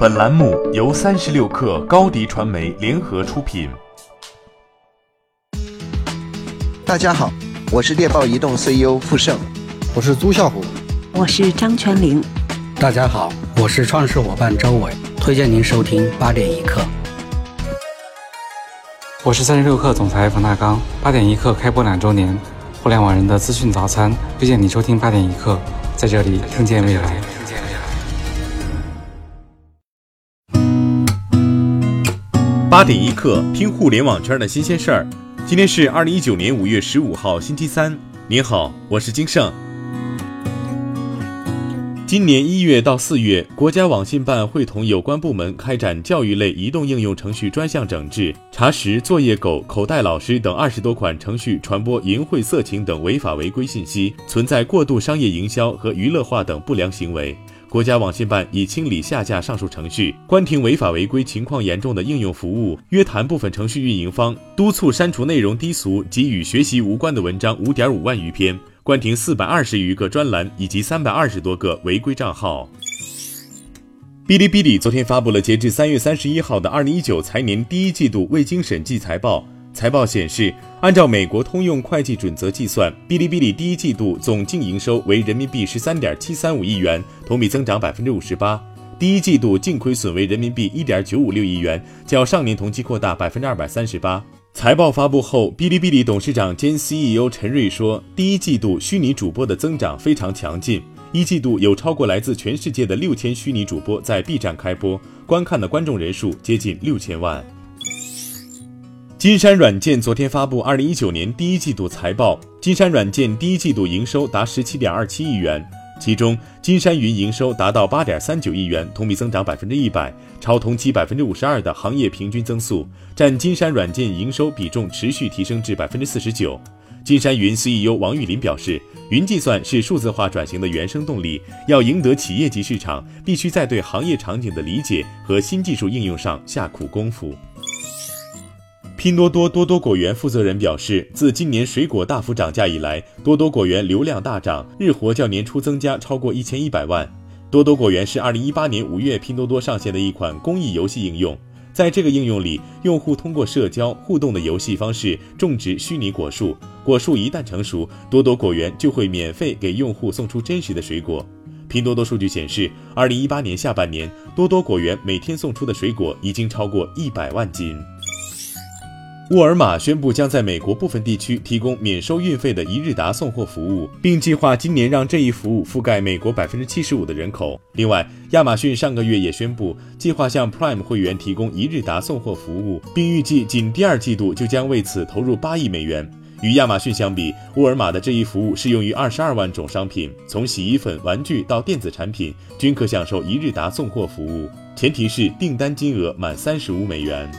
本栏目由三十六氪高低传媒联合出品。大家好，我是猎豹移动 CEO 傅盛，我是朱啸虎，我是张泉灵。大家好，我是创始伙伴周伟，推荐您收听八点一刻。我是三十六氪总裁冯大刚，八点一刻开播两周年，互联网人的资讯早餐，推荐你收听八点一刻，在这里听见未来。八点一刻，听互联网圈的新鲜事儿。今天是二零一九年五月十五号，星期三。您好，我是金盛。今年一月到四月，国家网信办会同有关部门开展教育类移动应用程序专项整治，查实作业狗、口袋老师等二十多款程序传播淫秽、色情等违法违规信息，存在过度商业营销和娱乐化等不良行为。国家网信办已清理下架上述程序，关停违法违规情况严重的应用服务，约谈部分程序运营方，督促删除内容低俗及与学习无关的文章五点五万余篇，关停四百二十余个专栏以及三百二十多个违规账号。哔哩哔哩昨天发布了截至三月三十一号的二零一九财年第一季度未经审计财报。财报显示，按照美国通用会计准则计算，哔哩哔哩第一季度总净营收为人民币十三点七三五亿元，同比增长百分之五十八。第一季度净亏损为人民币一点九五六亿元，较上年同期扩大百分之二百三十八。财报发布后，哔哩哔哩董事长兼 CEO 陈瑞说，第一季度虚拟主播的增长非常强劲，一季度有超过来自全世界的六千虚拟主播在 B 站开播，观看的观众人数接近六千万。金山软件昨天发布二零一九年第一季度财报，金山软件第一季度营收达十七点二七亿元，其中金山云营收达到八点三九亿元，同比增长百分之一百，超同期百分之五十二的行业平均增速，占金山软件营收比重持续提升至百分之四十九。金山云 CEO 王玉林表示，云计算是数字化转型的原生动力，要赢得企业级市场，必须在对行业场景的理解和新技术应用上下苦功夫。拼多多多多果园负责人表示，自今年水果大幅涨价以来，多多果园流量大涨，日活较年初增加超过一千一百万。多多果园是二零一八年五月拼多多上线的一款公益游戏应用，在这个应用里，用户通过社交互动的游戏方式种植虚拟果树，果树一旦成熟，多多果园就会免费给用户送出真实的水果。拼多多数据显示，二零一八年下半年，多多果园每天送出的水果已经超过一百万斤。沃尔玛宣布将在美国部分地区提供免收运费的一日达送货服务，并计划今年让这一服务覆盖美国百分之七十五的人口。另外，亚马逊上个月也宣布计划向 Prime 会员提供一日达送货服务，并预计仅第二季度就将为此投入八亿美元。与亚马逊相比，沃尔玛的这一服务适用于二十二万种商品，从洗衣粉、玩具到电子产品均可享受一日达送货服务，前提是订单金额满三十五美元。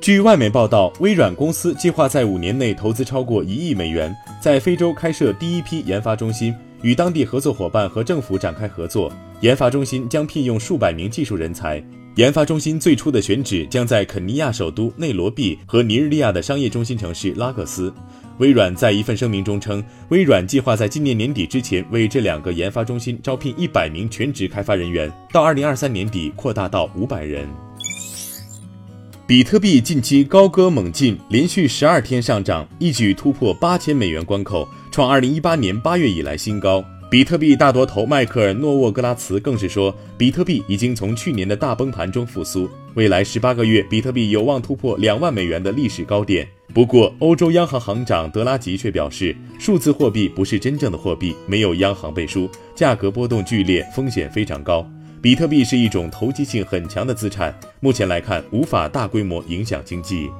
据外媒报道，微软公司计划在五年内投资超过一亿美元，在非洲开设第一批研发中心，与当地合作伙伴和政府展开合作。研发中心将聘用数百名技术人才。研发中心最初的选址将在肯尼亚首都内罗毕和尼日利亚的商业中心城市拉各斯。微软在一份声明中称，微软计划在今年年底之前为这两个研发中心招聘一百名全职开发人员，到二零二三年底扩大到五百人。比特币近期高歌猛进，连续十二天上涨，一举突破八千美元关口，创二零一八年八月以来新高。比特币大多头迈克尔·诺沃格拉茨更是说，比特币已经从去年的大崩盘中复苏，未来十八个月，比特币有望突破两万美元的历史高点。不过，欧洲央行行长德拉吉却表示，数字货币不是真正的货币，没有央行背书，价格波动剧烈，风险非常高。比特币是一种投机性很强的资产，目前来看无法大规模影响经济。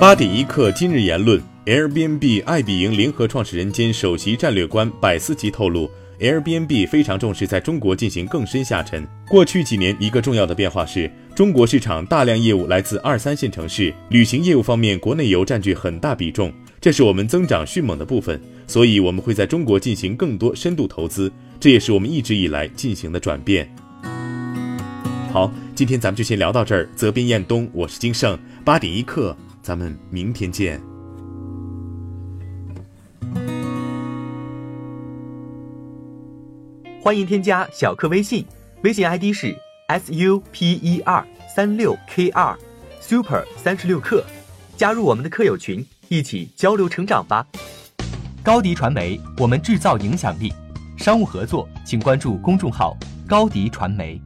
八点一刻，今日言论：Airbnb 爱彼迎联合创始人兼首席战略官百思吉透露，Airbnb 非常重视在中国进行更深下沉。过去几年，一个重要的变化是中国市场大量业务来自二三线城市，旅行业务方面，国内游占据很大比重，这是我们增长迅猛的部分，所以我们会在中国进行更多深度投资。这也是我们一直以来进行的转变。好，今天咱们就先聊到这儿。责编：彦东，我是金盛。八点一刻，咱们明天见。欢迎添加小课微信，微信 ID 是 s u p e r 三六 k 2 super 三十六课，加入我们的课友群，一起交流成长吧。高迪传媒，我们制造影响力。商务合作请关注公众号高迪传媒